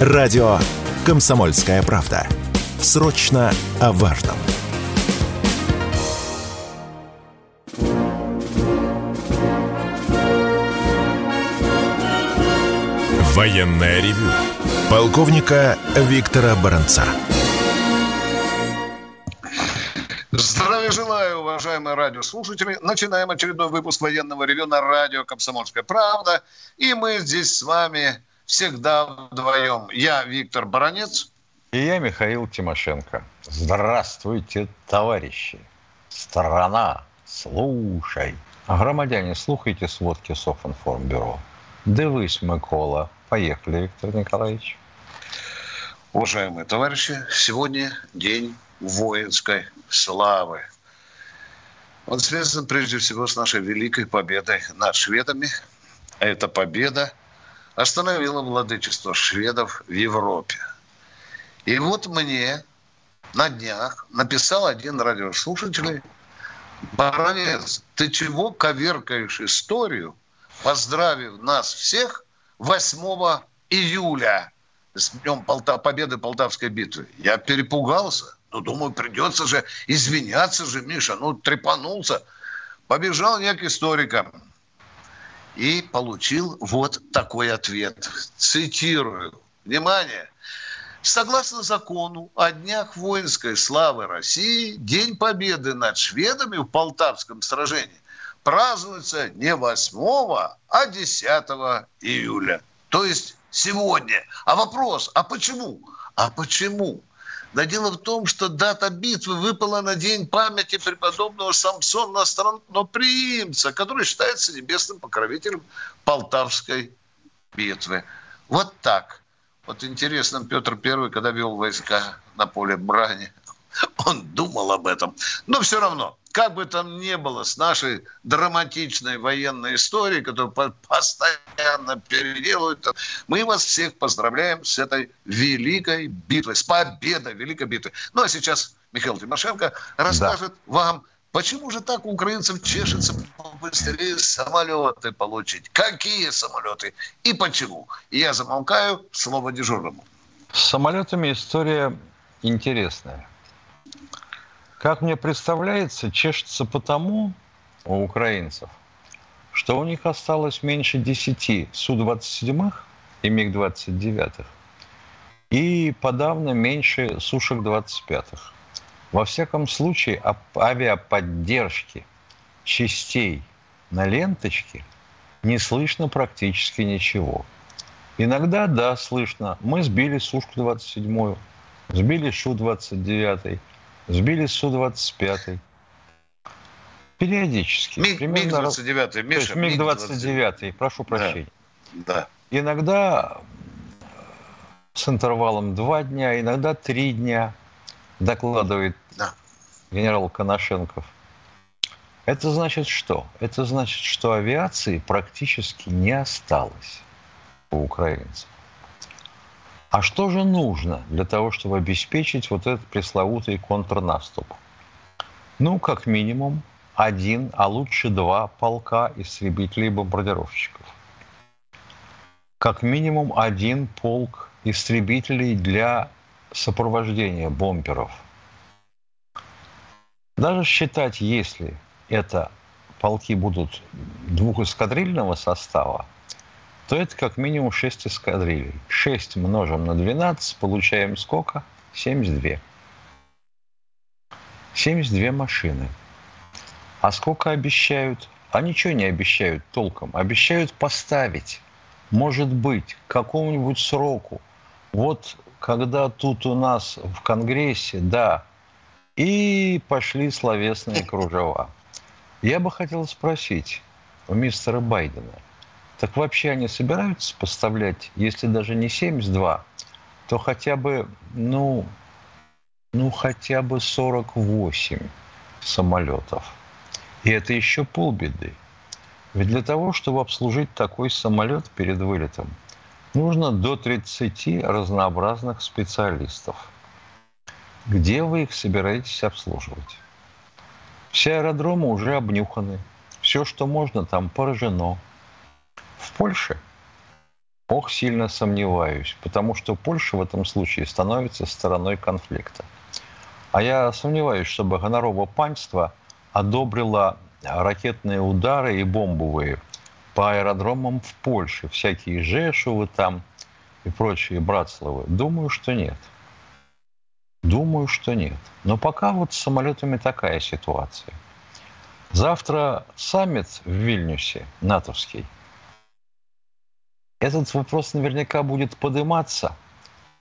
Радио «Комсомольская правда». Срочно о важном. Военное ревю полковника Виктора Баранца. Здравия желаю, уважаемые радиослушатели. Начинаем очередной выпуск военного ревю на радио «Комсомольская правда». И мы здесь с вами всегда вдвоем. Я Виктор Баранец. И я Михаил Тимошенко. Здравствуйте, товарищи. Страна, слушай. Громадяне, слухайте сводки Софинформбюро. Дивись, Микола. Поехали, Виктор Николаевич. Уважаемые товарищи, сегодня день воинской славы. Он связан прежде всего с нашей великой победой над шведами. Эта победа остановила владычество шведов в Европе. И вот мне на днях написал один радиослушатель, Баранец, ты чего коверкаешь историю, поздравив нас всех 8 июля с Днем Полта... Победы Полтавской битвы. Я перепугался. Ну, думаю, придется же извиняться же, Миша. Ну, трепанулся. Побежал я к историкам и получил вот такой ответ. Цитирую. Внимание. Согласно закону о днях воинской славы России, День Победы над шведами в Полтавском сражении празднуется не 8, а 10 июля. То есть сегодня. А вопрос, а почему? А почему? Да дело в том, что дата битвы выпала на день памяти преподобного Самсона Странноприимца, который считается небесным покровителем Полтавской битвы. Вот так. Вот интересно, Петр Первый, когда вел войска на поле брани, он думал об этом. Но все равно, как бы там ни было с нашей драматичной военной историей, которую постоянно переделывают, мы вас всех поздравляем с этой великой битвой, с победой великой битвы. Ну а сейчас Михаил Тимошенко расскажет да. вам, почему же так у украинцев чешется быстрее самолеты получить, какие самолеты и почему. И я замолкаю, слово дежурному. С самолетами история интересная. Как мне представляется, чешется потому у украинцев, что у них осталось меньше 10 Су-27 и МиГ-29 и подавно меньше Сушек-25. Во всяком случае, авиаподдержки частей на ленточке не слышно практически ничего. Иногда, да, слышно. Мы сбили Сушку-27, сбили Шу-29, Сбили Су-25. Периодически. Миг, примерно, МиГ-29, Миша. МиГ-29, прошу прощения. Да. да. Иногда с интервалом два дня, иногда три дня, докладывает да. генерал Коношенков. Это значит что? Это значит, что авиации практически не осталось у украинцев. А что же нужно для того, чтобы обеспечить вот этот пресловутый контрнаступ? Ну, как минимум, один, а лучше два полка истребителей и бомбардировщиков. Как минимум один полк истребителей для сопровождения бомберов. Даже считать, если это полки будут двухэскадрильного состава, то это как минимум 6 эскадрилей. 6 множим на 12, получаем сколько? 72. 72 машины. А сколько обещают? А ничего не обещают толком. Обещают поставить. Может быть, к какому-нибудь сроку. Вот когда тут у нас в Конгрессе, да, и пошли словесные кружева. Я бы хотел спросить у мистера Байдена – так вообще они собираются поставлять, если даже не 72, то хотя бы, ну, ну хотя бы 48 самолетов. И это еще полбеды. Ведь для того, чтобы обслужить такой самолет перед вылетом, нужно до 30 разнообразных специалистов. Где вы их собираетесь обслуживать? Все аэродромы уже обнюханы. Все, что можно, там поражено – в Польше Ох, сильно сомневаюсь, потому что Польша в этом случае становится стороной конфликта. А я сомневаюсь, чтобы гонорово панство одобрило ракетные удары и бомбовые по аэродромам в Польше, всякие Жешувы там и прочие Братславы. Думаю, что нет. Думаю, что нет. Но пока вот с самолетами такая ситуация. Завтра саммит в Вильнюсе, натовский. Этот вопрос наверняка будет подниматься.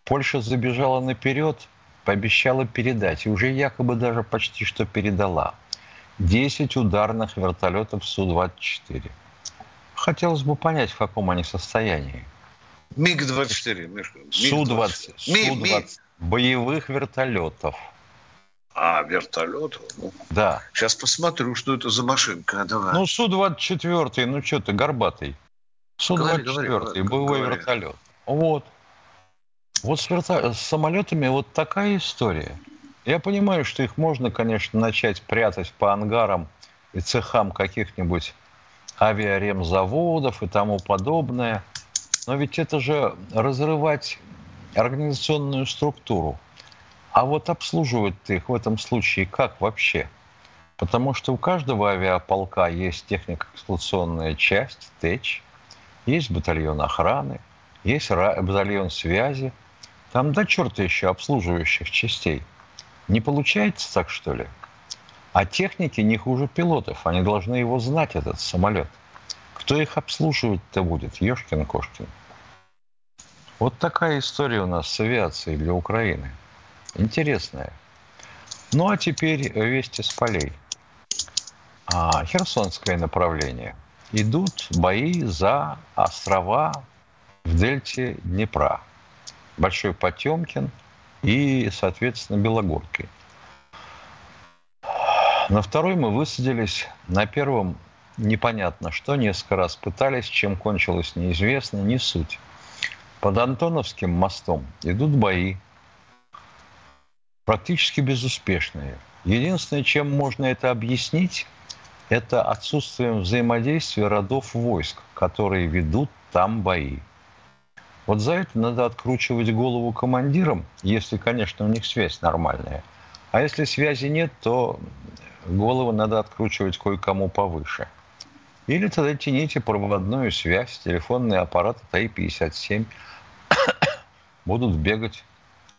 Польша забежала наперед, пообещала передать, и уже якобы даже почти что передала. 10 ударных вертолетов Су-24. Хотелось бы понять, в каком они состоянии. МиГ-24, Мишка. Су-20. Су-20. Боевых вертолетов. А, вертолет? Ну, да. Сейчас посмотрю, что это за машинка. Давай. Ну, Су-24, ну что ты, горбатый. Су-24, боевой говори. вертолет. Вот. Вот с, верто... с самолетами вот такая история. Я понимаю, что их можно, конечно, начать прятать по ангарам и цехам каких-нибудь авиаремзаводов и тому подобное. Но ведь это же разрывать организационную структуру. А вот обслуживать их в этом случае как вообще? Потому что у каждого авиаполка есть технико-эксплуатационная часть, ТЭЧ, есть батальон охраны, есть батальон связи. Там до черта еще обслуживающих частей. Не получается так, что ли? А техники не хуже пилотов. Они должны его знать, этот самолет. Кто их обслуживать-то будет? Ешкин-кошкин. Вот такая история у нас с авиацией для Украины. Интересная. Ну а теперь вести с полей. А, Херсонское направление. Идут бои за острова в дельте Днепра. Большой Потемкин и, соответственно, Белогорки. На второй мы высадились, на первом непонятно что, несколько раз пытались, чем кончилось неизвестно, не суть. Под Антоновским мостом идут бои, практически безуспешные. Единственное, чем можно это объяснить, это отсутствием взаимодействия родов войск, которые ведут там бои. Вот за это надо откручивать голову командирам, если, конечно, у них связь нормальная. А если связи нет, то голову надо откручивать кое-кому повыше – или тогда тяните проводную связь, телефонный аппарат ТАИ-57. Будут бегать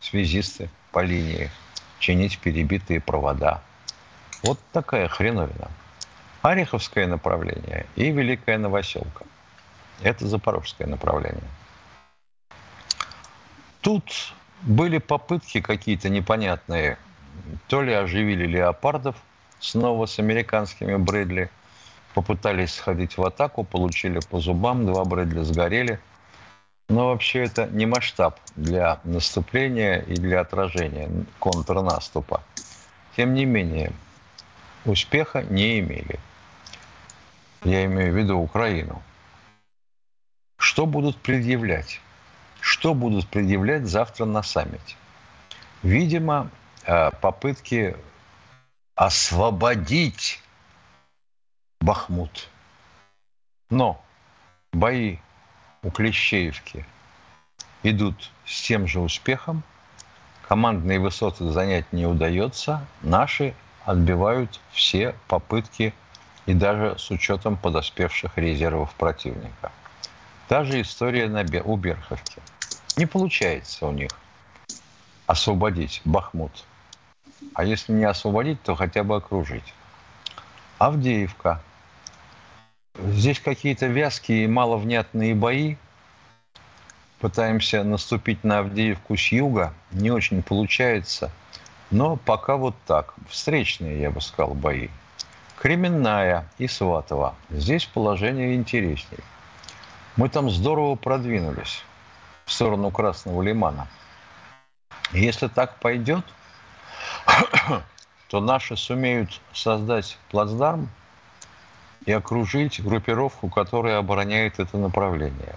связисты по линии, чинить перебитые провода. Вот такая хреновина. Ореховское направление и Великая Новоселка. Это запорожское направление. Тут были попытки какие-то непонятные. То ли оживили леопардов снова с американскими Брэдли – попытались сходить в атаку, получили по зубам, два Брэдли сгорели. Но вообще это не масштаб для наступления и для отражения контрнаступа. Тем не менее, успеха не имели. Я имею в виду Украину. Что будут предъявлять? Что будут предъявлять завтра на саммите? Видимо, э, попытки освободить Бахмут. Но бои у Клещеевки идут с тем же успехом. Командные высоты занять не удается. Наши отбивают все попытки и даже с учетом подоспевших резервов противника. Та же история на, у Берховки. Не получается у них освободить Бахмут. А если не освободить, то хотя бы окружить. Авдеевка – Здесь какие-то вязкие и маловнятные бои. Пытаемся наступить на Авдеевку с юга. Не очень получается. Но пока вот так. Встречные, я бы сказал, бои. Кременная и Сватова. Здесь положение интереснее. Мы там здорово продвинулись в сторону Красного Лимана. Если так пойдет, то наши сумеют создать плацдарм и окружить группировку, которая обороняет это направление.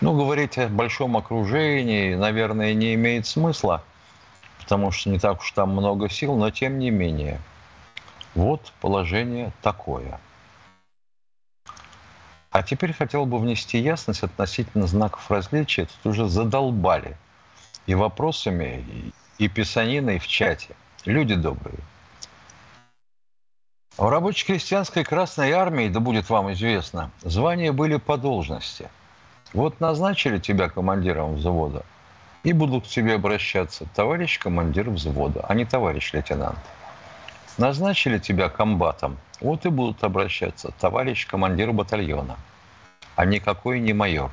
Ну, говорить о большом окружении, наверное, не имеет смысла, потому что не так уж там много сил, но тем не менее. Вот положение такое. А теперь хотел бы внести ясность относительно знаков различия. Тут уже задолбали и вопросами, и писаниной в чате. Люди добрые. В рабоче-крестьянской Красной Армии, да будет вам известно, звания были по должности. Вот назначили тебя командиром взвода, и будут к тебе обращаться товарищ командир взвода, а не товарищ лейтенант. Назначили тебя комбатом, вот и будут обращаться товарищ командир батальона, а никакой не майор.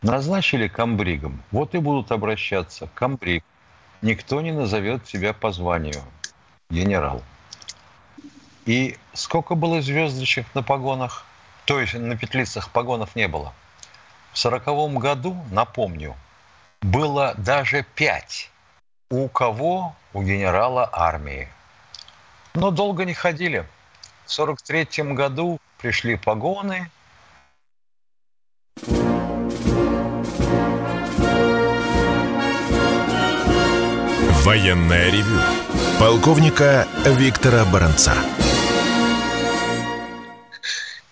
Назначили комбригом, вот и будут обращаться комбриг. Никто не назовет тебя по званию генерал. И сколько было звездочек на погонах? То есть на петлицах погонов не было. В сороковом году, напомню, было даже пять. У кого? У генерала армии. Но долго не ходили. В 43 году пришли погоны. Военная ревю. Полковника Виктора Баранца.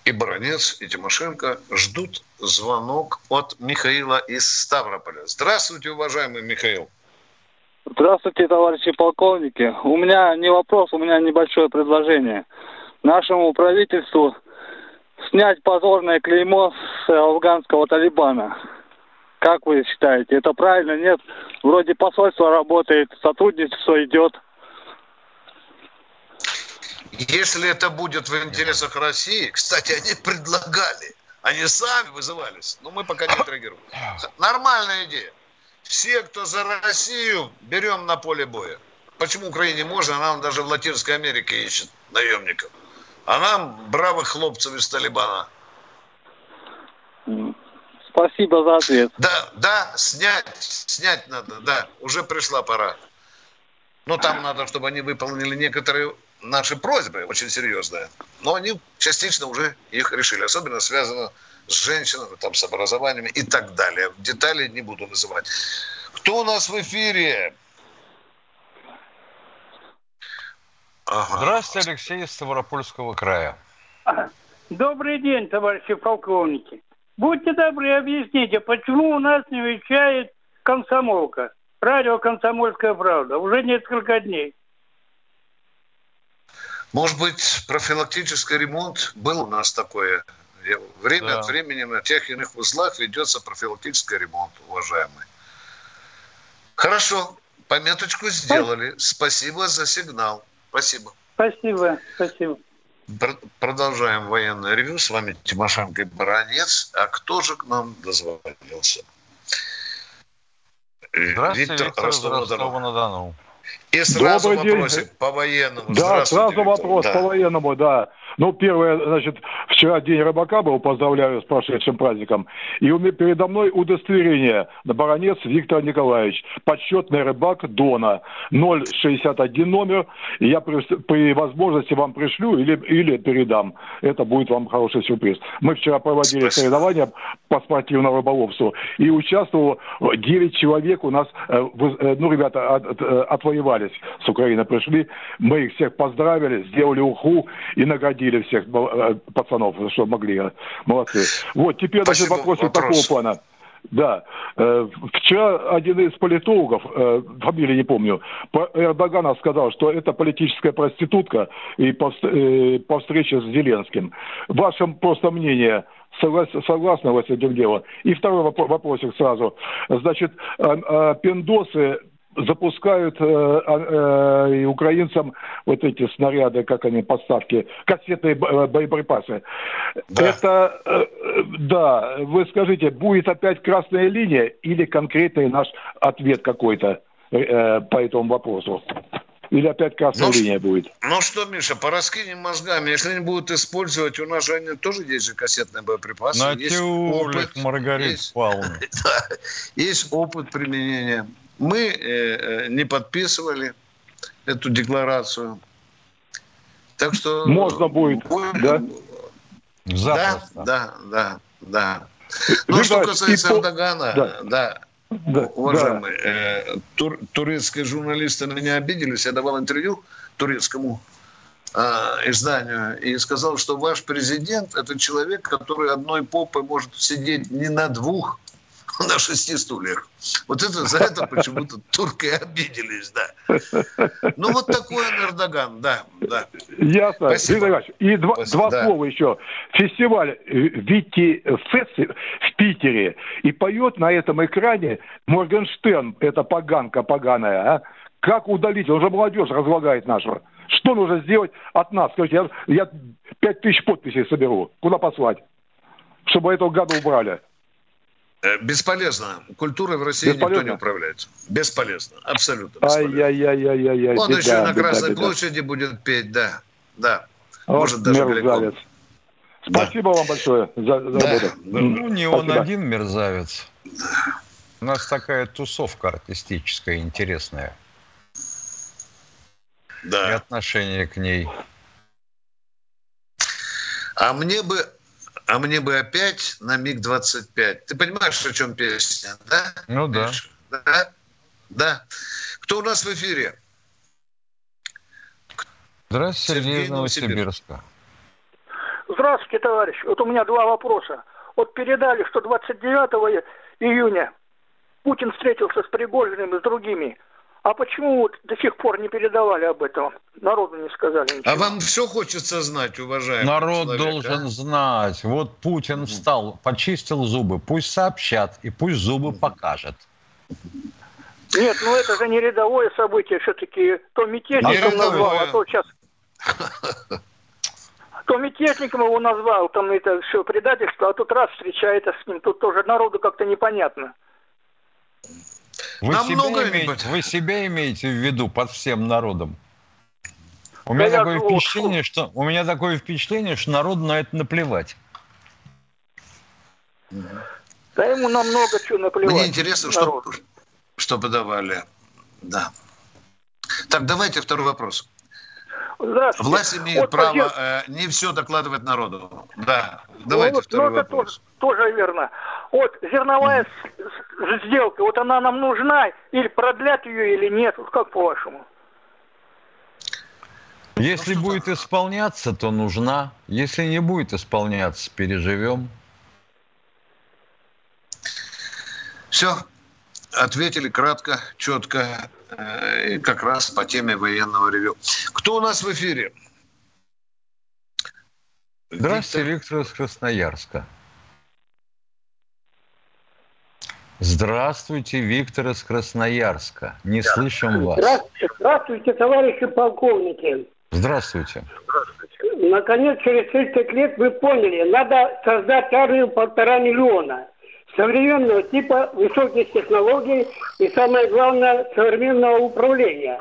И Баранец, и Тимошенко ждут звонок от Михаила из Ставрополя. Здравствуйте, уважаемый Михаил. Здравствуйте, товарищи полковники. У меня не вопрос, у меня небольшое предложение. Нашему правительству снять позорное клеймо с афганского Талибана. Как вы считаете, это правильно, нет? Вроде посольство работает, сотрудничество идет. Если это будет в интересах России, кстати, они предлагали, они сами вызывались, но мы пока не отреагируем. Нормальная идея. Все, кто за Россию, берем на поле боя. Почему Украине можно, а нам даже в Латинской Америке ищет наемников. А нам бравых хлопцев из Талибана. Спасибо за ответ. Да, да, снять, снять надо, да, уже пришла пора. Но там надо, чтобы они выполнили некоторые наши просьбы, очень серьезные. Но они частично уже их решили. Особенно связано с женщинами, там, с образованием и так далее. Детали не буду называть. Кто у нас в эфире? Ага. Здравствуйте, Алексей из Ставропольского края. Добрый день, товарищи полковники. Будьте добры, объясните, почему у нас не вещает комсомолка, радио «Комсомольская правда» уже несколько дней. Может быть, профилактический ремонт был у нас такое Время да. от времени на тех или иных узлах ведется профилактический ремонт, уважаемый. Хорошо, пометочку сделали. Спасибо за сигнал. Спасибо. Спасибо, спасибо. Продолжаем военное ревю. С вами Тимошенко и Баранец. А кто же к нам дозвонился? Здравствуйте, Виктор, Виктор Ростова-на-Дону. И сразу Добрый вопросик день. по военному. Да, сразу вопрос да. по военному, да. Ну, первое, значит, вчера день рыбака был, поздравляю с прошедшим праздником. И у меня передо мной удостоверение на баронец Виктор Николаевич, подсчетный рыбак Дона, 061 номер. И я при, при возможности вам пришлю или, или передам. Это будет вам хороший сюрприз. Мы вчера проводили Спасибо. соревнования по спортивному рыболовству. И участвовало 9 человек у нас, э, э, ну, ребята, от, э, отвоевались с Украины, пришли. Мы их всех поздравили, сделали уху и наградили всех э, пацанов, что могли. Молодцы. Вот, теперь, значит, вопросы вопрос. такого плана. Да. Э, вчера один из политологов, э, фамилии не помню, по Эрдогана сказал, что это политическая проститутка и по, по встрече с Зеленским. Ваше просто мнение, согласны вы с этим делом? И второй вопросик сразу. Значит, пиндосы запускают э, а, э, украинцам вот эти снаряды, как они, подставки, кассетные э, боеприпасы. Да. Это, э, да, вы скажите, будет опять красная линия или конкретный наш ответ какой-то э, по этому вопросу? Или опять красная ну, линия будет? Ну что, Миша, пораскинем мозгами. Если они будут использовать, у нас же они тоже есть же кассетные боеприпасы. Натюрик, есть опыт, Маргарит есть, есть опыт применения. Мы э, э, не подписывали эту декларацию. Так что... Можно будет, будет да? Да, да, да, да. Ну, что касается. Эрдогана, да. да. Да, уважаемые, да. Э, тур, турецкие журналисты на меня обиделись. Я давал интервью турецкому э, изданию и сказал, что ваш президент – это человек, который одной попой может сидеть не на двух, на шести стульях. Вот это за это почему-то турки обиделись, да. Ну, вот такой он Эрдоган, да, да. Ясно. Спасибо. И два, два да. слова еще. Фестиваль э, Вити Фест в Питере. И поет на этом экране Моргенштерн, это поганка поганая, а? Как удалить? Он же молодежь разлагает нашу. Что нужно сделать от нас? Скажите, я, пять тысяч подписей соберу. Куда послать? Чтобы этого гада убрали. Э, бесполезно. Культурой в России Бесполезно. никто не управляет. Бесполезно. Абсолютно бесполезно. Ай-яй-яй-яй-яй. Он беда, еще на Красной беда, площади будет петь, да. Да. Вот Может, даже мерзавец. Спасибо да. вам большое за, за да. работу. Ну, не Спасибо. он один мерзавец. У нас такая тусовка артистическая интересная. Да. И отношение к ней. А мне бы а мне бы опять на МиГ-25. Ты понимаешь, о чем песня, да? Ну да. Да? Да. Кто у нас в эфире? Здравствуйте, Сергей из Новосибирска. Здравствуйте, товарищ. Вот у меня два вопроса. Вот передали, что 29 июня Путин встретился с Пригожиным и с другими. А почему вот до сих пор не передавали об этом? Народу не сказали ничего. А вам все хочется знать, уважаемый Народ человек, должен а? знать. Вот Путин встал, почистил зубы. Пусть сообщат и пусть зубы покажет. Нет, ну это же не рядовое событие. Все-таки то мятежником назвал, а то сейчас... То мятежником его назвал, там это все предательство, а тут раз встречается с ним. Тут тоже народу как-то непонятно. Вы, себя имеете, вы себя имеете в виду под всем народом? У меня, такое впечатление, что, у меня такое впечатление, что народу на это наплевать. Да ему намного чего наплевать. Мне интересно, что, что подавали. Да. Так, давайте второй вопрос. Здравствуйте. Власть имеет вот, право э, не все докладывать народу. Да, давайте ну, второй ну, вопрос. Тоже, тоже верно. Вот зерновая mm. сделка, вот она нам нужна, или продлят ее, или нет, вот как по-вашему? Если ну, будет исполняться, то нужна. Если не будет исполняться, переживем. Все, ответили кратко, четко э, и как раз по теме военного ревю. Кто у нас в эфире? Здравствуйте, Виктор, Виктор из Красноярска. Здравствуйте, Виктор из Красноярска. Не да. слышим вас. Здравствуйте, здравствуйте, товарищи полковники. Здравствуйте. Здравствуйте. Наконец, через 30 лет вы поняли, надо создать армию полтора миллиона современного типа, высоких технологий и, самое главное, современного управления.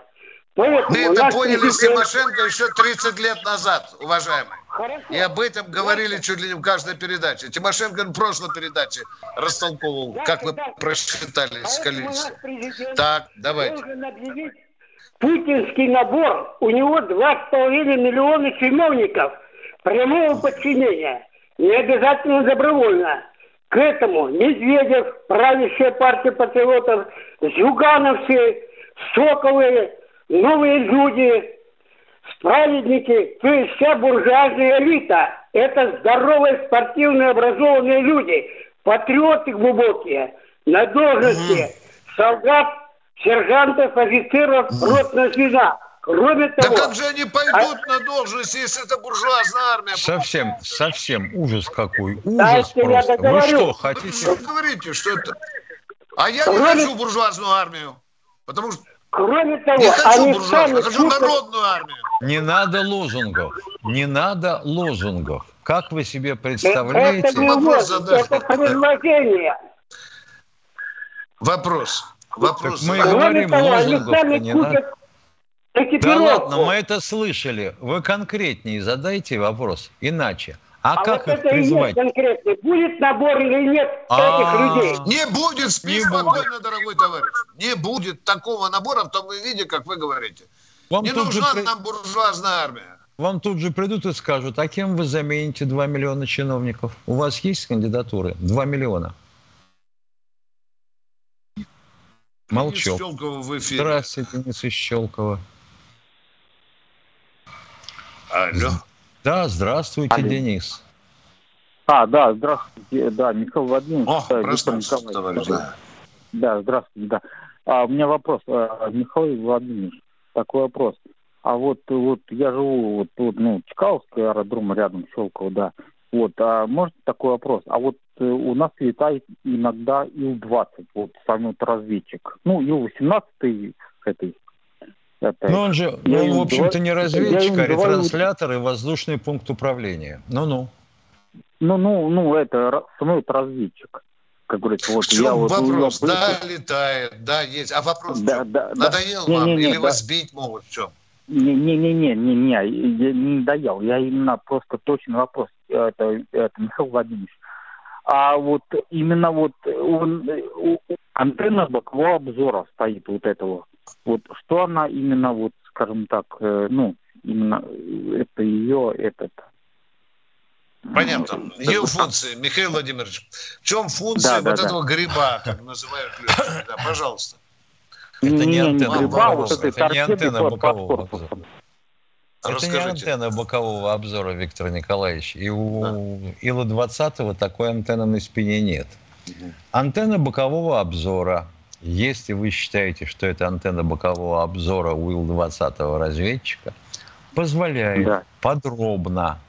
Поэтому Мы это поняли президент... с Тимошенко еще 30 лет назад, уважаемый. Хорошо. И об этом говорили чуть ли не в каждой передаче. Тимошенко в прошлой передаче растолковывал, да, как вы да. просчитали с количеством. Так, давайте. Путинский набор, у него 2,5 миллиона чиновников прямого подчинения. Не обязательно добровольно. К этому Медведев, правящая партия патриотов, Зюгановцы, Соковы, новые люди, справедники, то есть вся буржуазная элита. Это здоровые, спортивные, образованные люди, патриоты глубокие, на должности солдат, сержантов, офицеров, ротная звена. Кроме того... Да как же они пойдут а... на должность, если это буржуазная армия? Совсем, совсем ужас какой. Ужас Дайте просто. Вы что, хотите... Вы говорите, что это... А я Кроме... не хочу буржуазную армию. Потому что Кроме того, не хочу они буржуазную, хочу чувствуют... народную армию. Не надо лозунгов. Не надо лозунгов. Как вы себе представляете? Это не вопрос, это предложение. Вопрос. Вопрос. Так мы говорим, того, лозунгов не надо. Да ладно, мы это слышали. Вы конкретнее задайте вопрос. Иначе. А, а как вот их это призвать? И есть конкретно. Будет набор или нет А-а-а. этих людей? Не будет, спи не спокойно, будет. дорогой товарищ. Не будет такого набора в том виде, как вы говорите. Вам не нужна же... нам буржуазная армия. Вам тут же придут и скажут, а кем вы замените 2 миллиона чиновников? У вас есть кандидатуры? 2 миллиона. Молчок. Здравствуйте, Денис Щелкова. Алло. Да, здравствуйте, Алло. Денис. А, да, здравствуйте, да, Михаил Владимирович. О, да, проснулся, Николаевич. товарищ. Да. Да, здравствуйте, да. А, у меня вопрос, а, Михаил Владимирович, такой вопрос. А вот, вот я живу вот тут, ну, Чкаловский аэродром рядом, Щелково, да. Вот, а может такой вопрос? А вот э, у нас летает иногда Ил-20, вот сам вот разведчик. Ну, Ил-18 этой. Этой. Ну, он же, Я ну, в общем-то, не разведчик, а ретранслятор и воздушный пункт управления. Ну-ну. Ну, ну, ну, это самолет разведчик. Как говорится, вот В чем я вот... вопрос? Да, летает, да, есть. А вопрос Да, да, да. Надоел Не, вам? не, не, Или да. вас сбить могут? В чем? Не-не-не, не, не, я не доел. Я именно просто точный вопрос. Это, это Михаил Владимирович. А вот именно вот он, э, антенна бокового обзора стоит вот этого. Вот что она именно вот, скажем так, э, ну, именно э, это ее этот. Понятно. э, Ее э, функции, Михаил Владимирович. В чем функция Да, вот да, да. этого гриба, как называют летчики? Да, пожалуйста. Это не не, антенна гриба, бокового, вот это не антенна бокового обзора. Это не Расскажите. антенна бокового обзора, Виктор Николаевич. И у Ила-20 такой антенны на спине нет. Антенна бокового обзора, если вы считаете, что это антенна бокового обзора у Ил-20 разведчика, позволяет Да. подробно,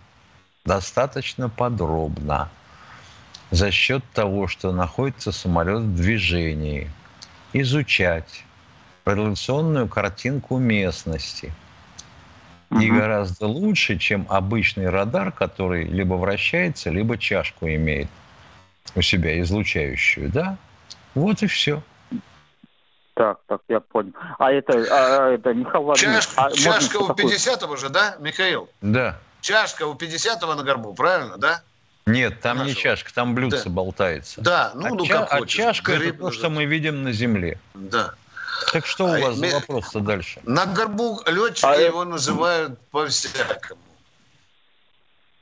достаточно подробно, за счет того, что находится самолет в движении, изучать радиационную картинку местности. И Мгм. гораздо лучше, чем обычный радар, который либо вращается, либо чашку имеет у себя излучающую, да? Вот и все. Так, так, я понял. А это, а, это Михаил Владимирович, Чаш- а чашка у такое? 50-го же, да, Михаил? Да. Чашка у 50-го на горбу, правильно, да? Нет, там не Нашего. чашка, там блюдце Да. болтается. Да, ну, а, ну ча- как а хочешь. чашка это Гриб то, что мы видим на Земле. Да. Так что у А, вас за ми- вопрос-то дальше? На горбу летчики А это- его называют по-всякому.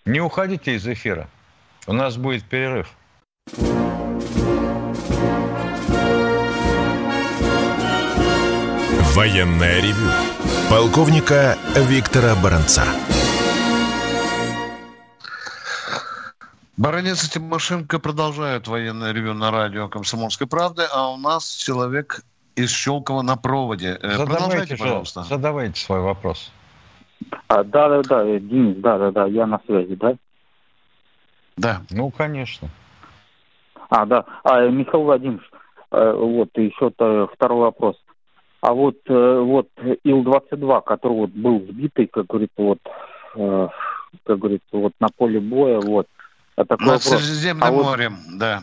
Не уходите из эфира. У нас будет перерыв. Военное ревю полковника Виктора Баранца. Баронец и Тимошенко продолжают военное ревю на радио «Комсомольской правды», а у нас человек из Щелкова на проводе. Э, Задавайте, Продолжайте, же- пожалуйста. задавайте свой вопрос. А, да, да, да, э, Денис, да, да, да, я на связи, да? Да. Ну, конечно. А, да. А, э, Михаил Владимирович, вот еще то- второй вопрос. А вот, вот Ил-22, который вот был сбитый, как говорится, вот, как говорится, вот на поле боя, вот. А такой Над вопрос. Средиземным А вот- морем, да.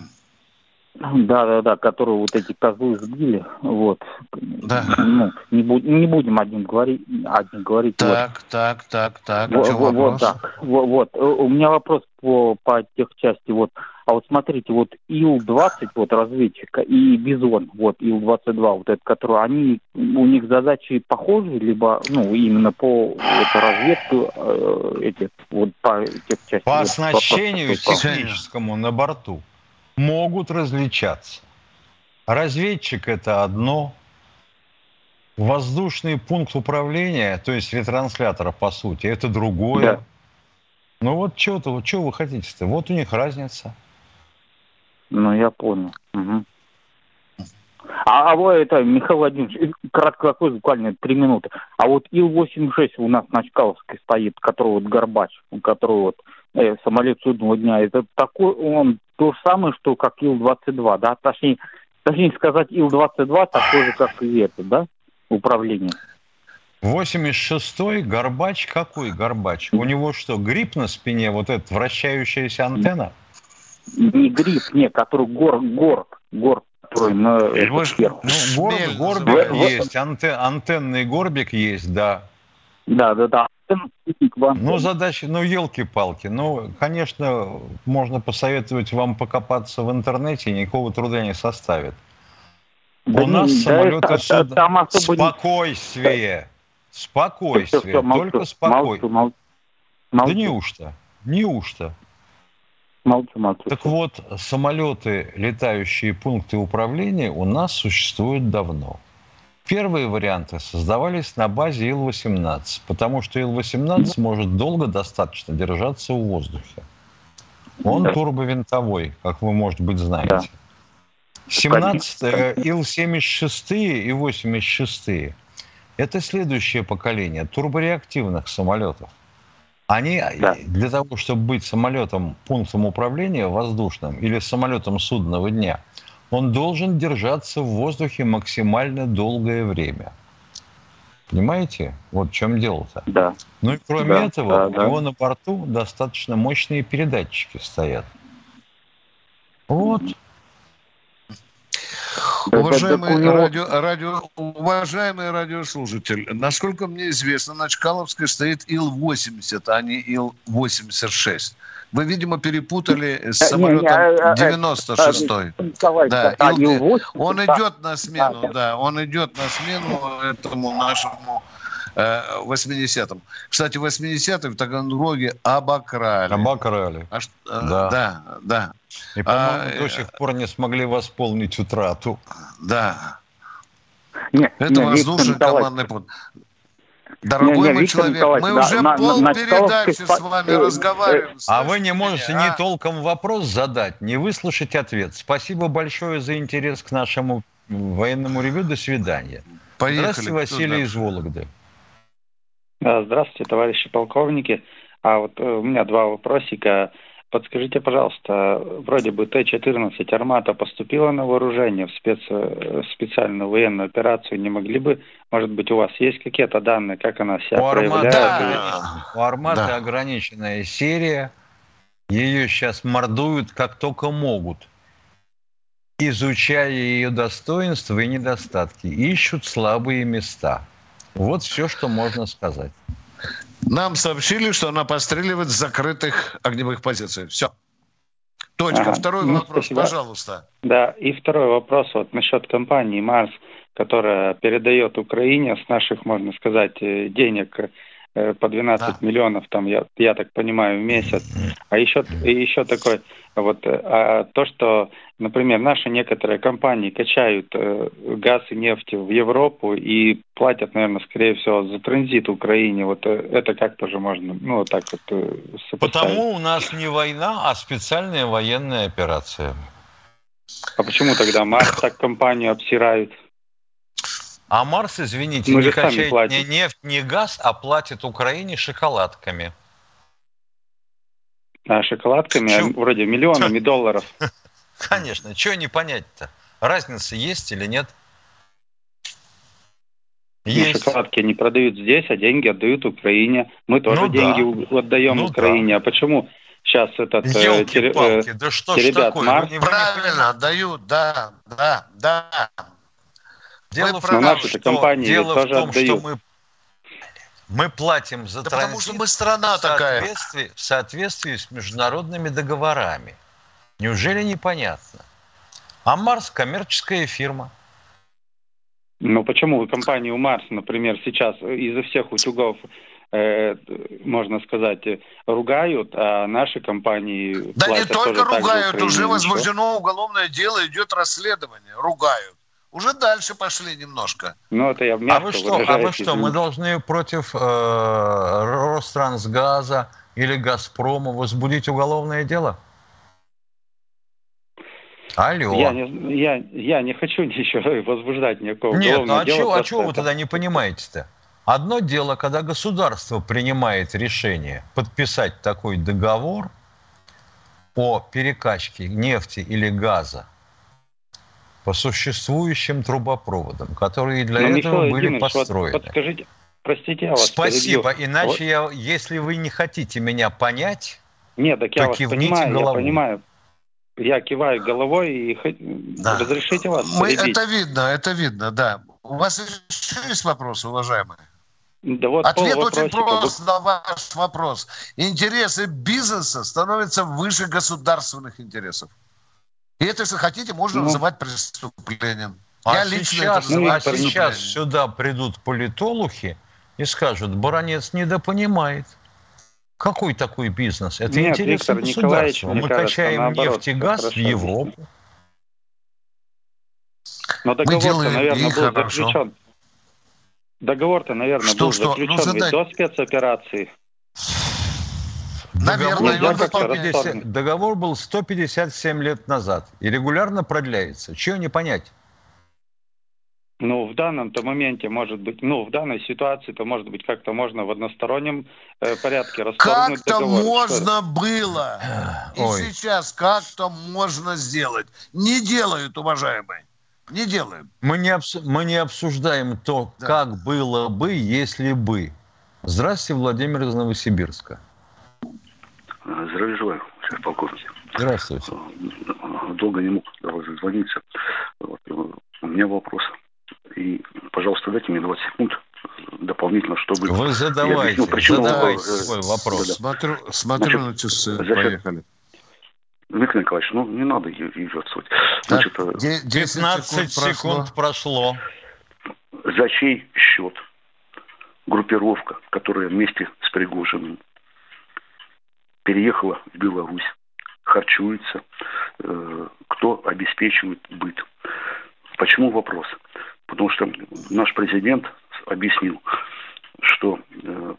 Да, да, да, которые вот эти козлы сбили, вот. Да. Ну, не, бу- не будем один говорить, один говорить. вот. Так, так, так, так. Во- В чем во- Вот, так. Во- Вот, Э, У меня вопрос по, по тех части. Вот. А вот смотрите, вот Ил-20, вот разведчика, и Бизон, вот Ил-22, вот этот, который, они, у них задачи похожи, либо, ну, именно по вот, разведку э, этих, вот по тех частям. По вот, оснащению по- по- по- техническому на борту могут различаться. Разведчик – это одно, воздушный пункт управления, то есть ретранслятора, по сути, это другое. Да. Ну вот что-то, вот что вы хотите-то? Вот у них разница. Ну, я понял. Мгм. А, а вот это, Михаил Владимирович, э, кратко вопрос, буквально три минуты. А вот Ил-86 у нас на Чкаловской стоит, который вот Горбач, который вот э, самолет судного дня, это такой, он то же самое, что как Ил-22, да? Точнее, точнее сказать, Ил-22 такой же, как и это, да? Управление. 86-й Горбач какой Горбач? У него что, грипп на спине, вот эта вращающаяся антенна? Не гриб, не, который гор, гор, гор, который на Его. Ну, горб- горбик есть, анте- антенный горбик есть, да. Да, да, да. Ну, задача, ну, елки-палки. Ну, конечно, можно посоветовать вам покопаться в интернете, никакого труда не составит. Да У нас не, да самолеты это- суда- там особо не- Спокойствие. Всё, Спокойствие. всё, молчу, Только спокойствие. Молчу, молчу, Да молчу, неужто? Неужто? молчу, молчу. Так вот, самолеты, летающие пункты управления у нас существуют давно. Первые варианты создавались на базе Ил-18, потому что Ил-18 может долго достаточно держаться в воздухе. Он да. турбовинтовой, как вы, может быть, знаете. Да. 17 Ил-76 и 86 это следующее поколение турбореактивных самолетов. Они да. для того, чтобы быть самолетом пунктом управления воздушным или самолетом судного дня, он должен держаться в воздухе максимально долгое время. Понимаете? Вот в чем дело-то. Да. Ну и кроме да, этого, да, у да. него на борту достаточно мощные передатчики стоят. Вот. Уважаемый, радио, радио, уважаемый радиослушатель, насколько мне известно, на Чкаловской стоит Ил-80, а не Ил-86. Вы, видимо, перепутали с самолетом 96-й. Да, Ил, он идет на смену, да, он идет на смену этому нашему 80-м. Э, Кстати, 80-м в Таганроге обокрали. Обокрали. А, да. да, да. И, по-моему, а, до сих пор не смогли восполнить утрату. Да. Нет, Это нет, воздушный командный пункт. Дорогой не, мой человек, Николаевич, мы да, уже на, пол на, передачи с вами э, разговариваем. А вы не можете а? толком вопрос задать, не выслушать ответ. Спасибо большое за интерес к нашему военному ревю. До свидания. Поехали. Здравствуйте, Василий из Вологды. Здравствуйте, товарищи полковники. А вот э, у меня два вопросика. Подскажите, пожалуйста, вроде бы Т-14 «Армата» поступила на вооружение в спец... Э, специальную военную операцию. Не могли бы, может быть, у вас есть какие-то данные, как она себя у проявляет? Да. У «Арматы» да. ограниченная серия. Ее сейчас мордуют как только могут изучая ее достоинства и недостатки, ищут слабые места. Вот все, что можно сказать. Нам сообщили, что она постреливает с закрытых огневых позиций. Все. Точка. Ага. Второй ну, вопрос, спасибо. пожалуйста. Да, и второй вопрос вот насчет компании Марс, которая передает Украине с наших, можно сказать, э, денег по 12 да. миллионов, там, я, я так понимаю, в месяц. А еще, еще такой вот э, а то, что, например, наши некоторые компании качают э, газ и нефть в Европу и платят, наверное, скорее всего, за транзит в Украине, вот э, это как тоже можно, ну, вот так вот э, Потому у нас не война, а специальная военная операция. А почему тогда Марс так компанию обсирают? А Марс, извините, Мы не качает ни нефть, ни газ, а платит Украине шоколадками. А шоколадками Чё? вроде миллионами Чё? долларов. Конечно, что не понять-то? Разница есть или нет? Ну, есть. шоколадки не продают здесь, а деньги отдают Украине. Мы тоже ну, деньги да. отдаем ну, Украине. Да. А почему сейчас этот э, тер, э, да что ж такое? Марк... Правильно, отдают, да, да, да. Дело в том, что, дело в том что мы мы платим за да транзит потому что мы страна в такая. Соответствии, в соответствии с международными договорами. Неужели непонятно? А Марс – коммерческая фирма. Ну почему компанию Марс, например, сейчас из-за всех утюгов э, можно сказать, ругают, а наши компании... Да не только ругают, уже возбуждено уголовное дело, идет расследование, ругают. Уже дальше пошли немножко. Ну, это я а вы что, а вы что, мы должны против э, Ространсгаза или Газпрома возбудить уголовное дело? Алло. Я не, я, я не хочу ничего возбуждать никакого Нет, ну, а дела. а чего вы тогда не понимаете-то? Одно дело, когда государство принимает решение подписать такой договор о перекачке нефти или газа по существующим трубопроводам, которые для Но, ну, этого Михаил были построены. Вот подскажите, простите, я вас Спасибо, перебью. иначе вот. я, если вы не хотите меня понять, Нет, так я то вас понимаю, головой. я понимаю. Я киваю головой и да. разрешите вас Мы, перебить. Это видно, это видно, да. У вас еще есть вопросы, уважаемые? Да вот Ответ очень прост на ваш вопрос. Интересы бизнеса становятся выше государственных интересов. И это, если хотите, можно ну, называть преступлением. А Я лично сейчас, это называю а сейчас сюда придут политологи и скажут, баронец недопонимает. Какой такой бизнес? Это Нет, интересно государства. Мы кажется, качаем наоборот, нефть и газ в Европу. Но договор, наверное, был хорошо. заключен. Договор-то, наверное, Что, был что? Ну, заключен ведь задай- до спецоперации. Наверное, договор, был выполняет. 150 договор был 157 лет назад и регулярно продляется. Чего не понять? Ну, в данном-то моменте, может быть, ну, в данной ситуации-то, может быть, как-то можно в одностороннем э, порядке расторгнуть Как-то договор. можно было. И Ой. сейчас как-то можно сделать. Не делают, уважаемые. Не делают. Мы не, обс- мы не обсуждаем то, Да. как было бы, если бы. Здравствуйте, Владимир из Новосибирска. Здравия желаю, шеф полковник. Здравствуйте. Долго не мог до вас звониться. Вот, э, у меня вопрос. И, пожалуйста, дайте мне 20 секунд дополнительно, чтобы... Вы я задавайте, объяснил причину, задавайте э, свой вопрос. да-да. Смотрю, смотрю Значит, на часы. за Поехали. Виктор Николаевич, ну не надо ее юродствовать. Так, Значит, э, де- 10 15 секунд прошло. секунд прошло. за чей счет группировка, которая вместе с Пригожиным переехала в Беларусь, харчуется, э, кто обеспечивает быт. Почему вопрос? Потому что наш президент объяснил, что э,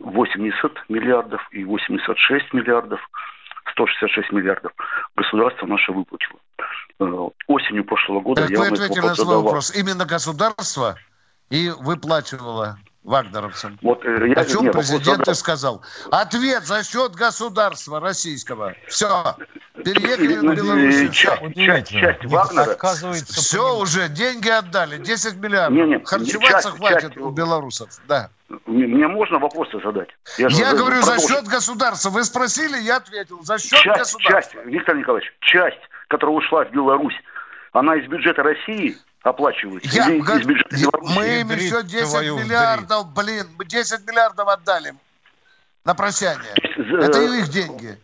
80 миллиардов и 86 миллиардов, 166 миллиардов государство наше выплатило. Э, Осенью прошлого года Так я вы ответили на свой вопрос. Именно государство и выплачивало вагнеровцам. Вот, э, я, О чем нет, вопрос президент и задал. сказал. Ответ за счет государства российского. Все. Переехали Ну, в Беларусь. э, часть, часть, часть Вагнера, Отказывается. Все уже, деньги отдали, 10 миллиардов. Не-не, Харчеваться часть- хватит часть- у белорусов. Да. мне, мне можно вопросы задать? Я за- говорю, за продолжу. счет государства. Вы спросили, я ответил. За счет часть, государства. часть, Виктор Николаевич, часть, которая ушла в Беларусь, она из бюджета России оплачивается? Я, из бюджета Беларуси? мы им Вдрит еще 10 твою миллиардов, блин, мы 10 миллиардов отдали на прощание. За- Это их деньги.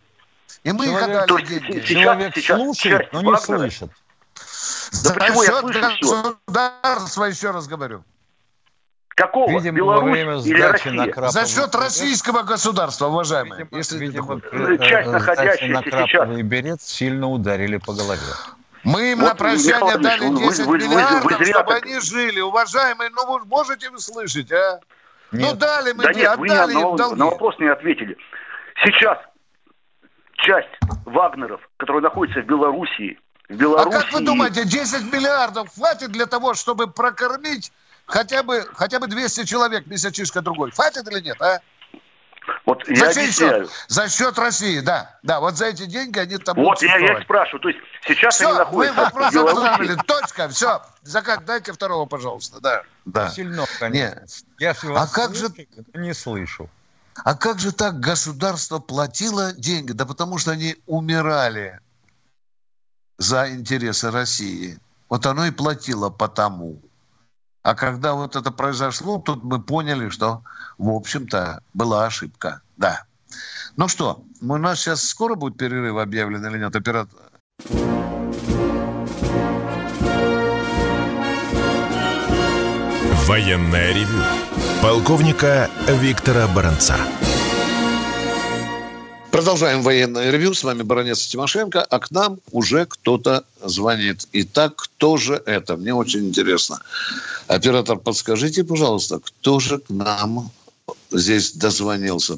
И мы их Человек- отдали то есть деньги. сейчас- Человек сейчас слушает, часть но не Вагнера- слышит. За почему я счет слышу государства, еще раз говорю. Какого? Видимо, Беларусь во время или Россия? За счет российского государства, уважаемые. Видимо, если видимо, это э, Часть, э, находящаяся сейчас. Берет сильно ударили по голове. Мы им Вот, на прощание Михаил дали Владимирович, вы- 10 вы- вы- вы миллиардов, зря чтобы так- они жили. Уважаемые, ну вы можете вы слышать, а? Ну Нет. дали мы, Да нет, вы отдали на, им долги. на вопрос не ответили. Сейчас часть Вагнеров, которая находится в Белоруссии, в А Белоруссии... как вы думаете, 10 миллиардов хватит для того, чтобы прокормить хотя бы, хотя бы 200 человек месячишка другой? Хватит или нет, а? Вот я за чей объясняю. счет? За счет России, да. Да, вот за эти деньги они там Вот будут я, я и спрашиваю. То есть сейчас они Все, вы находятся вопрос в Белоруссии. отправили. Точка, все. Закат, дайте второго, пожалуйста. Да. да. Сильно, конечно. Не. Я А как же- слышу, не слышу. А как же так государство платило деньги? Да потому что они умирали за интересы России. Вот оно и платило потому. А когда вот это произошло, тут мы поняли, что, в общем-то, была ошибка. Да. Ну что, у нас сейчас скоро будет перерыв объявлен или нет? Оператор... Военное ревю полковника Виктора Баранца. Продолжаем военное ревю. С вами баронец Тимошенко, а к нам уже кто-то звонит. Итак, кто же это? Мне очень интересно. Оператор, подскажите, пожалуйста, кто же к нам здесь дозвонился?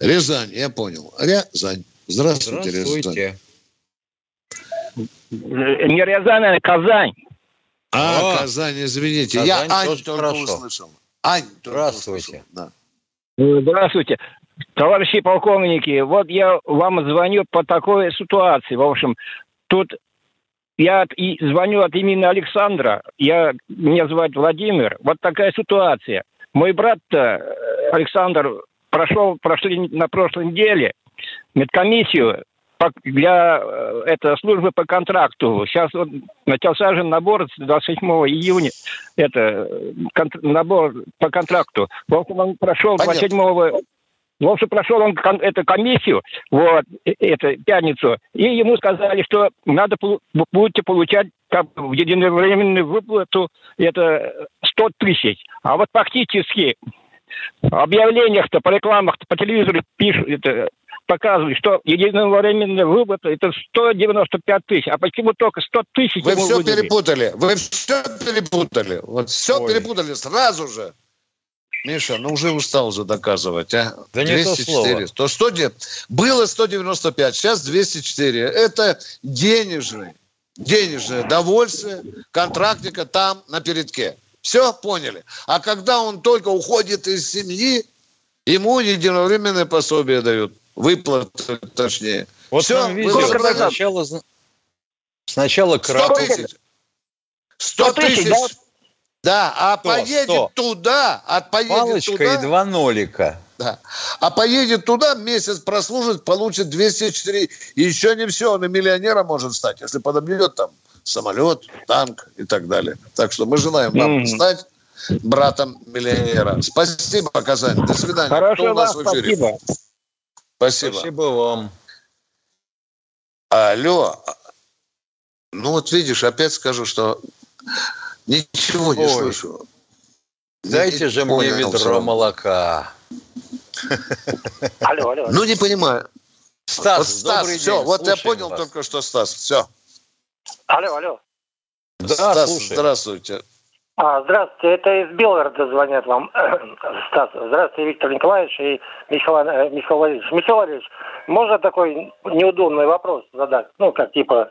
Рязань, я понял. Рязань. Здравствуйте, Рязань. Здравствуйте. Не Рязань, а Казань. А, О, Казань, извините. Казань я Ань только хорошо. услышал. Ань только Здравствуйте. услышал. Да. Э, Здравствуйте. Товарищи полковники, вот я вам звоню по такой ситуации. В общем, тут я от- и звоню от имени Александра. Я, меня зовут Владимир. Вот такая ситуация. Мой брат-то, э, Александр, прошел прошли на прошлой неделе медкомиссию для э, это, службы по контракту. Сейчас вот начался же набор с 27 июня. Это контр- набор по контракту. В общем, он прошел Понятно. 27 в общем, прошел он эту комиссию, вот, э, это, пятницу, и ему сказали, что надо будете получать как в единовременную выплату это э, 100 тысяч. А вот фактически в объявлениях-то, по рекламах по телевизору пишут, это, показывает, что единовременная выплата это 195 тысяч. А почему только 100 тысяч Вы все выделили? перепутали. Вы все перепутали. Вот все Ой. перепутали сразу же. Миша, ну уже устал же доказывать, а? Да не то слово. То 100, де- было 195, сейчас 204. Это денежный, денежное довольствие контрактника там на передке. Все поняли. А когда он только уходит из семьи, ему единовременное пособие дают. Выплаты, точнее. Вот Все, видео сначала, сначала 100 кратко. тысяч. 100 тысяч. Да? А Сто, поедет сто. туда, а поедет Палочка туда, и два нолика. да, а поедет туда, месяц прослужит, получит 204. И еще не все, он и миллионером может стать, если подобьет там самолет, танк и так далее. Так что мы желаем вам Мгм. стать братом миллионера. Спасибо, Казань. До свидания. Кто Хорошего у нас вас, в эфире? спасибо. Спасибо. Спасибо вам. Алло. Ну вот видишь, опять скажу, что ничего не Ой. слышу. Дайте Не же мне ведро молока. Алло, алло. Ну, не понимаю. Стас, вот Стас, добрый все, день, вот я понял вас. только что, Стас, все. Алло, алло. Да, Стас, слушай. здравствуйте. А, здравствуйте, это из Белгорода звонят вам. Стас, здравствуйте, Виктор Николаевич и Михаил, э, Михаил Валерьевич. Михаил Валерьевич, можно такой неудобный вопрос задать? Ну, как типа...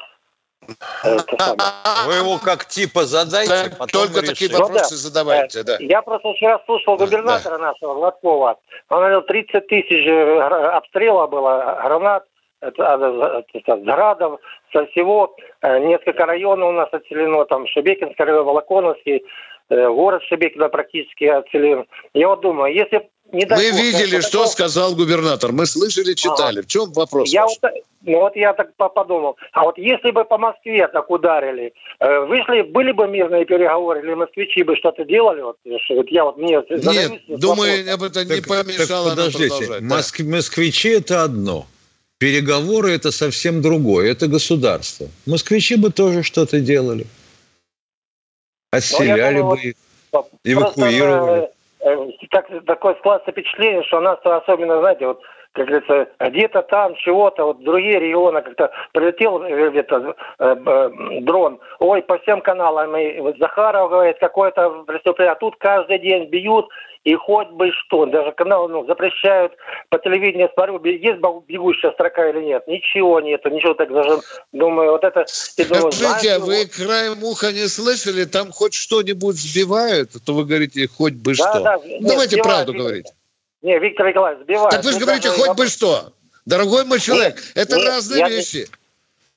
э, самое. Вы его как типа задайте, Так, потом Только мы такие решим. вопросы Ну да. задавайте, да. Я просто вчера слушал губернатора нашего, Гладкова. Он говорил, 30 тысяч э, обстрела было, гранат, это, а, градов, со всего. Э, Несколько районов у нас отселено, там Шебекинский район, Волоконовский, город Шебекино практически отселен. Я вот думаю, если не бог, видели, что такое- сказал губернатор. Мы слышали, читали. В чем вопрос? я ваш? вот, ну вот я так по- подумал. А вот если бы по Москве так ударили, э, вышли, были бы мирные переговоры, или москвичи бы что-то делали? Вот, вот я вот мне Нет, думаю, об этом не Так- помешало так подождите, продолжать. да. Моск- москвичи это одно. Переговоры это совсем другое. Это государство. Москвичи бы тоже что-то делали. Отселяли думаю, бы их, Просто, эвакуировали. э, так, такое складывается впечатление, что у нас особенно, знаете, вот как говорится, где-то там чего-то, вот другие регионы как-то прилетел э, это, э, э, дрон, ой, по всем каналам, и вот Захаров говорит, какое-то преступление, а тут каждый день бьют, и хоть бы что, даже канал ну, запрещают по телевидению, смотрю, есть бегущая строка или нет, ничего нету, ничего так даже, думаю, вот это... и думаю, Скажите, а знаете, вы вот- краем уха не слышали? Там хоть что-нибудь сбивают? А То вы говорите, хоть бы Да, что. да, нет, Давайте сбивают, правду Виктор. говорить. Не, Виктор Николаевич, сбивают. Так вы же Ну, говорите, даже хоть я- бы что. Дорогой мой человек, это нет, разные я- вещи.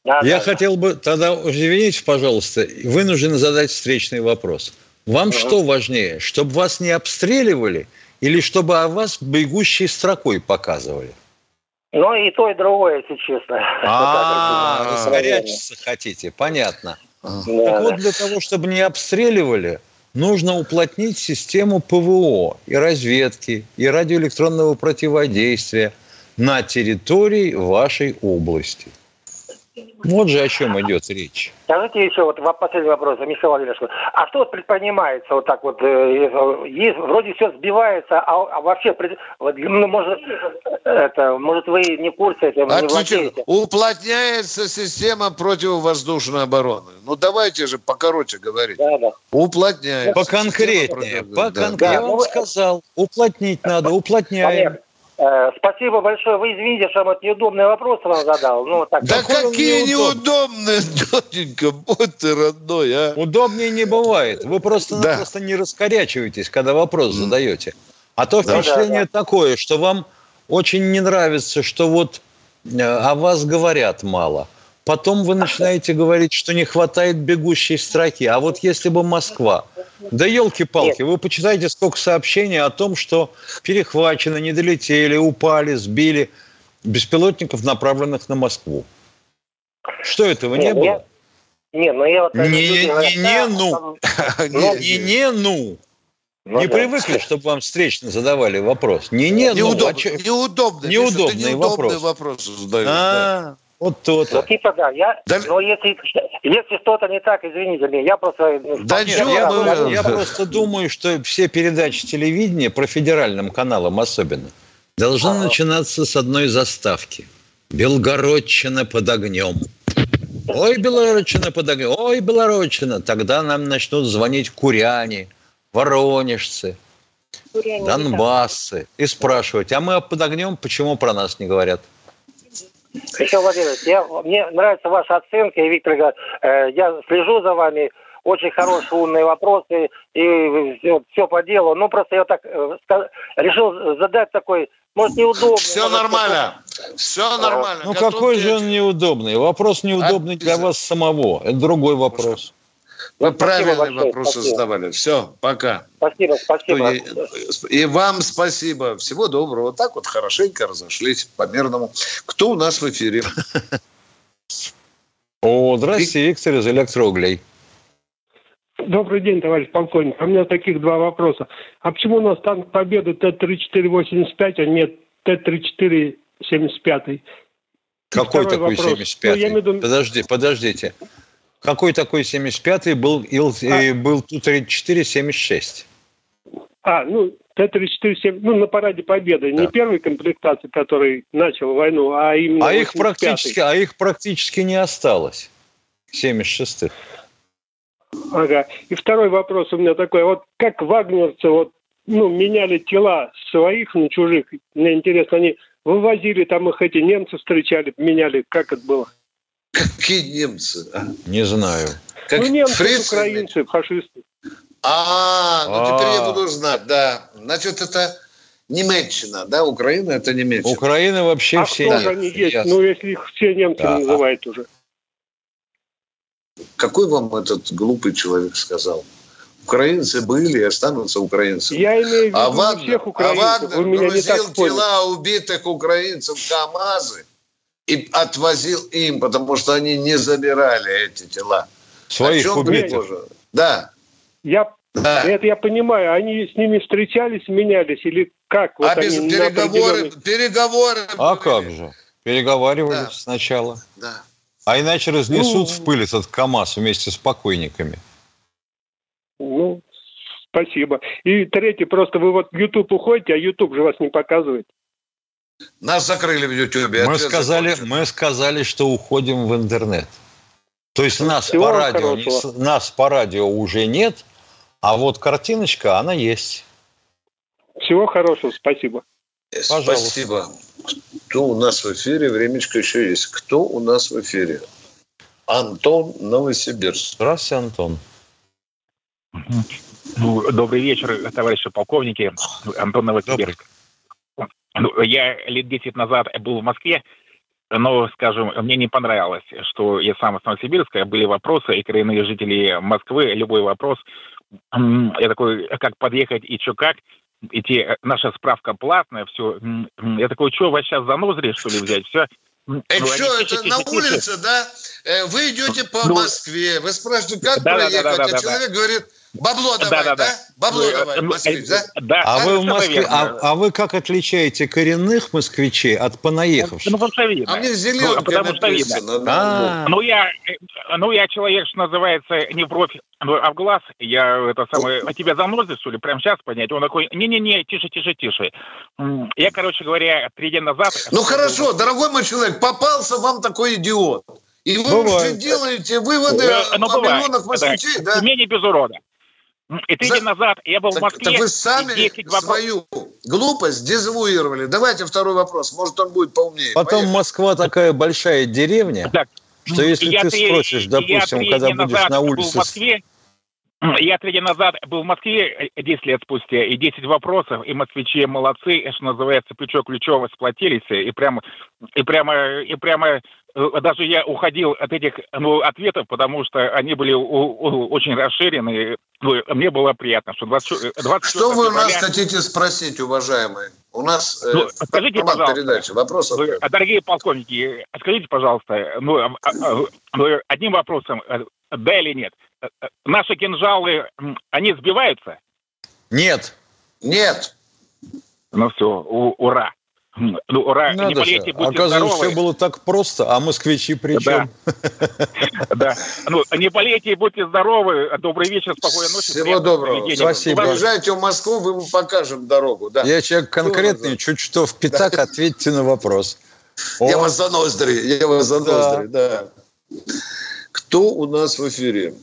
Да, Я да, хотел бы тогда, извините, пожалуйста, вынужден задать встречный вопрос. Вам что важнее, чтобы вас не обстреливали или чтобы о вас бегущей строкой показывали? Ну и то, и другое, если честно. А, вот, раскорячиться хотите, понятно. Так вот, для того, чтобы не обстреливали, нужно уплотнить систему ПВО и разведки, и радиоэлектронного противодействия на территории вашей области. Вот же о чем идет речь. Скажите еще вот во- последний вопрос, Михаил Валерьевич. А что вот предпринимается вот так вот? э, Есть, вроде все сбивается, а, а вообще, пред- вот, ну, может, это, может, вы не в курсе, это, не Отвечу. владеете? Уплотняется система противовоздушной обороны. Ну давайте же покороче говорить. Да, да. Уплотняется. Поконкретнее, поконкретнее. да. Я ну вам сказал, уплотнить надо, уплотняем. Понятно. Э, Спасибо большое. Вы извините, что вот неудобные вопросы вам задал. Ну, так, Да какие неудобные, тетенька, будь ты родной, а. Удобнее не бывает. Вы просто-напросто не раскорячиваетесь, когда вопрос задаете. А то Да. впечатление такое, что вам очень не нравится, что вот э, о вас говорят мало. Потом вы начинаете говорить, что не хватает бегущей строки. А вот если бы Москва... Да елки-палки, вы почитайте, сколько сообщений о том, что перехвачено, не долетели, упали, сбили беспилотников, направленных на Москву. Что этого не Не, было? я- Не, ну я вот... Не, не, говорят, не, ну. Не, Не, ну. Ну не да. привыкли, чтобы вам встречно задавали вопрос. Не, не, ну. Неудобно, а чё- неудобно, Неудобный ты неудобные вопрос. вопросы задаешь. да. Вот то-то. Ну, типа, да, я, Да- но если, если что-то не так, извините меня, я просто... ну, Да я- ничего, Я, я- ну, думаю- да. я просто думаю, что все передачи телевидения, про федеральным каналам особенно, должна а... начинаться с одной заставки. Белгородчина под огнем. Ой, Белородчина под огнем. Ой, Белородчина. Тогда нам начнут звонить куряне, воронежцы, куряне, донбассы и спрашивать, а мы под огнем, почему про нас не говорят? Михаил Владимирович, я, мне нравится ваша оценка, и Виктор, э, я слежу за вами, очень хорошие умные вопросы, и все, все по делу. Ну, просто я так э, решил задать такой, может, неудобный. Все может, нормально, все нормально. Ну, Готов какой же он неудобный? Вопрос неудобный а, для вас самого. Это другой вопрос. Вы правильные вопросы спасибо. задавали. Все, пока. Спасибо, спасибо. И, и вам спасибо. Всего доброго. Вот так вот хорошенько разошлись по-мирному. Кто у нас в эфире? О, здравствуйте, Виктор из электроуглей. Добрый день, товарищ полковник. У меня таких два вопроса. А почему у нас танк Победы Т-34-85, а нет Т-34-75? Какой такой вопрос. 75-й? Ну, виду... Подожди, подождите. Какой такой 75-й был, Ил, а. был Ту-34-76? А, ну, Т-34, ну, на параде Победы. Да. Не первой комплектации, который начал войну, а именно а их практически, А их практически не осталось, 76-х. Ага. И второй вопрос у меня такой. Вот как вагнерцы вот, ну, меняли тела своих на чужих? Мне интересно, они вывозили там их эти немцы встречали, меняли, как это было? Какие немцы? А? Не знаю. Как ну, немцы, фрицы, украинцы, фашисты. А, ну теперь я а. буду знать, да. Значит, это Немеччина, да? Украина это Немеччина. Украина вообще а все кто же они есть? Ну, если их все немцы да. называют уже. Какой вам этот глупый человек сказал? Украинцы были и останутся украинцами. Я имею в виду а Вагнер, всех украинцев. А Вагнер Вы меня грузил не так тела убитых украинцев в КАМАЗы и отвозил им, потому что они не забирали эти тела. Своих убитых? Да. Я, да. Это я понимаю. Они с ними встречались, менялись или как? Вот а без они переговоры, определенный... переговоры. А были. как же? Переговаривались да. сначала. Да. А иначе разнесут ну, в пыль этот КАМАЗ вместе с покойниками. Ну, спасибо. И третье, просто вы вот в YouTube уходите, а YouTube же вас не показывает. Нас закрыли в Ютьюбе. Мы сказали, мы сказали, что уходим в интернет. То есть нас по, радио, не, нас по радио уже нет, а вот картиночка, она есть. Всего хорошего, спасибо. Пожалуйста. Спасибо. Кто у нас в эфире? Времечко еще есть. Кто у нас в эфире? Антон Новосибирск. Здравствуйте, Антон. Ну, добрый вечер, товарищи полковники. Антон Новосибирск. Ну, я лет 10 назад был в Москве, но, скажем, мне не понравилось, что я сам из Новосибирска, были вопросы, и коренные жители Москвы, любой вопрос, я такой, как подъехать и что как, идти, э, наша справка платная, все. Я такой, что, вас сейчас за ноздри, что ли, взять? Все. Ну, это что, это на улице, да? Э, вы идете по ну, Москве, вы спрашиваете, как да, проехать, да, да, да, а человек да. говорит, Бабло давай, да? да, да? Бабло ну, давай, ну, москвич, да? да? А, вы в Москве, а, а вы как отличаете коренных москвичей от понаехавших? Ну, потому что видно. А мне зеленка ну, потому что видно. А. Ну, я, ну, я человек, что называется, не в бровь, а в глаз. Я это самое, а тебя занозит, что ли, прямо сейчас понять? Он такой, не-не-не, тише, тише, тише. Я, короче говоря, три дня назад... Ну, хорошо, дорогой мой человек, попался вам такой идиот. И вы бывает. уже делаете выводы ну, о миллионах москвичей, да? Мне не без урода. И три дня назад я был так, в Москве. Так вы сами 10 свою глупость дезавуировали. Давайте второй вопрос. Может, он будет поумнее. Потом Поехали. Москва такая большая деревня, так, что если ты три, спросишь, допустим, когда будешь на улице... в Москве, я три дня назад был в Москве 10 лет спустя, и 10 вопросов, и москвичи молодцы, что называется, плечо к плечу сплотились, и прямо, и прямо, и прямо Э, даже я уходил от этих ну, ответов, потому что они были у, у, очень расширены. Ну, мне было приятно, что 20, 20 э, Что вы у нас хотите спросить, уважаемые? У нас э, ну, скажите, пожалуйста, передачи. Вопрос вы, Дорогие полковники, скажите, пожалуйста, ну, а, а, ну, одним вопросом, да или нет? Наши кинжалы, они сбиваются? Нет. Нет. Ну все, у, ура. Ну, ура, Надо не болейте, же. будьте Оказывается, здоровы. все было так просто, а москвичи при чем? Да. Ну, не болейте, будьте здоровы. Добрый вечер, спокойной ночи. Всего доброго. Спасибо. Приезжайте в Москву, мы вам покажем дорогу. Да. Я человек конкретный, чуть что в пятак, ответьте на вопрос. Я вас за ноздри, я вас за ноздри, да. Кто у нас в эфире?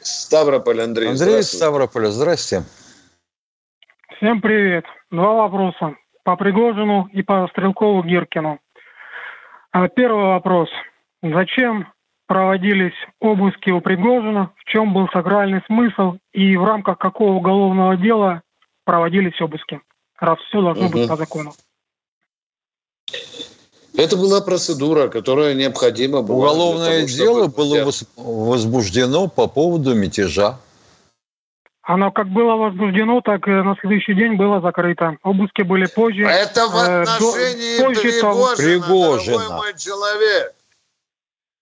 Ставрополь Андрей. Андрей. Ставрополя, здрасте. Всем привет. Два вопроса. По Пригожину и по Стрелкову Гиркину. А, Первый вопрос. Зачем проводились обыски у Пригожина? В чем был сакральный смысл? И в рамках какого уголовного дела проводились обыски? Раз все должно быть Мгм. по закону. Это была процедура, которая необходима была. Уголовное того, чтобы- дело было вос- возбуждено по поводу мятежа. Оно как было возбуждено, так и на следующий день было закрыто. Обыски были позже. Это в э, до- отношении позже Пригожина, Пригожина. дорогой мой человек.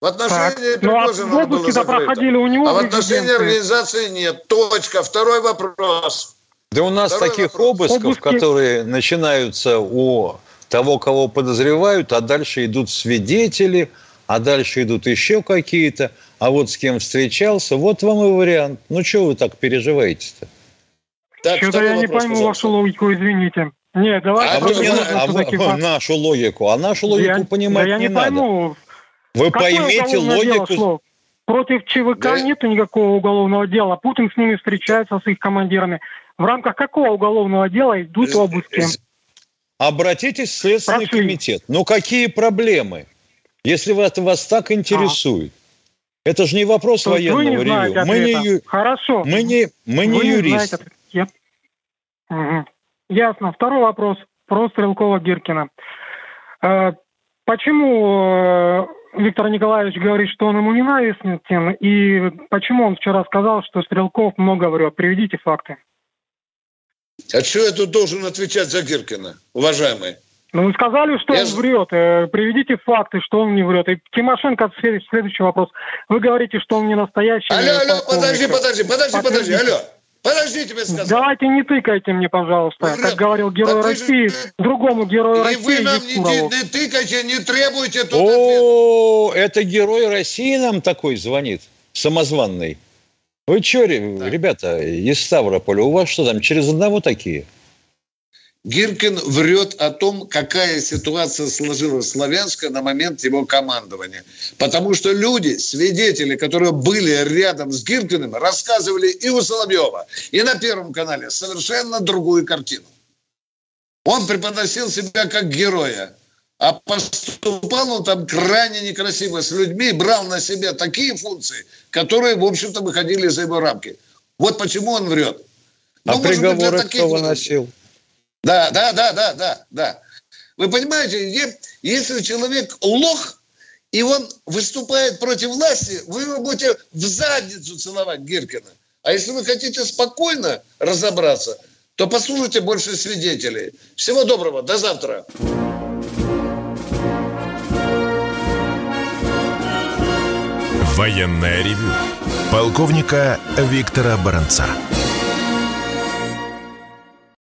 В отношении Так, ну, а Пригожина было обыски-то закрыто. проходили у него А в отношении организации нет. Точка. Второй вопрос. Да у нас Второй таких вопрос. обысков, Обыски- которые начинаются у того, кого подозревают, а дальше идут свидетели, а дальше идут еще какие-то, а вот с кем встречался, вот вам и вариант. Ну, что вы так переживаете-то? Так, Что-то я не пойму пожалуйста. вашу логику, извините. Нет, давайте А вы, не а вы- нашу логику, а нашу логику Я- понимать да я не, не надо. пойму. Вы Какое поймите дело логику. шло? Против ЧВК Да. нету никакого уголовного дела. Путин с ними встречается, с их командирами. В рамках какого уголовного дела идут обыски? Обратитесь в Следственный Прошли. комитет. Ну, какие проблемы? Если вас, вас так интересует. Это же не вопрос То вы военного не знаете ревью. Мы не, Хорошо. мы не, мы не Вы не юристы. знаете Мгм. Ясно. Второй вопрос про Стрелкова-Гиркина. Э, Почему э, Виктор Николаевич говорит, что он ему ненавистен, и почему он вчера сказал, что Стрелков много врет? Приведите факты. А что я тут должен отвечать за Гиркина, уважаемый? Ну, вы сказали, что Я он ж- врет. Э, Приведите факты, что он не врет. И Тимошенко, след- следующий вопрос. Вы говорите, что он не настоящий. Алло, алло, подожди, подожди, подожди, подожди, алло. Подожди, тебе сказал. Давайте не тыкайте мне, пожалуйста, Ну, как говорил герой так вы же- России, другому герою И России вы нам не, не тыкайте, не требуйте тут О, это герой России нам такой звонит, самозванный. Вы что, ребята, из Ставрополя, у вас что там, через одного такие? Гиркин врет о том, какая ситуация сложилась в Славянске на момент его командования. Потому что люди, свидетели, которые были рядом с Гиркиным, рассказывали и у Соловьева, и на Первом канале совершенно другую картину. Он преподносил себя как героя. А поступал он там крайне некрасиво с людьми, брал на себя такие функции, которые, в общем-то, выходили за его рамки. Вот почему он врет. А Ну, быть, приговоры таких кто выносил? Да, да, да, да, да, да. Вы понимаете, если человек лох, и он выступает против власти, вы его будете в задницу целовать Гиркина. А если вы хотите спокойно разобраться, то послушайте больше свидетелей. Всего доброго, до завтра. Военное ревю полковника Виктора Баранца.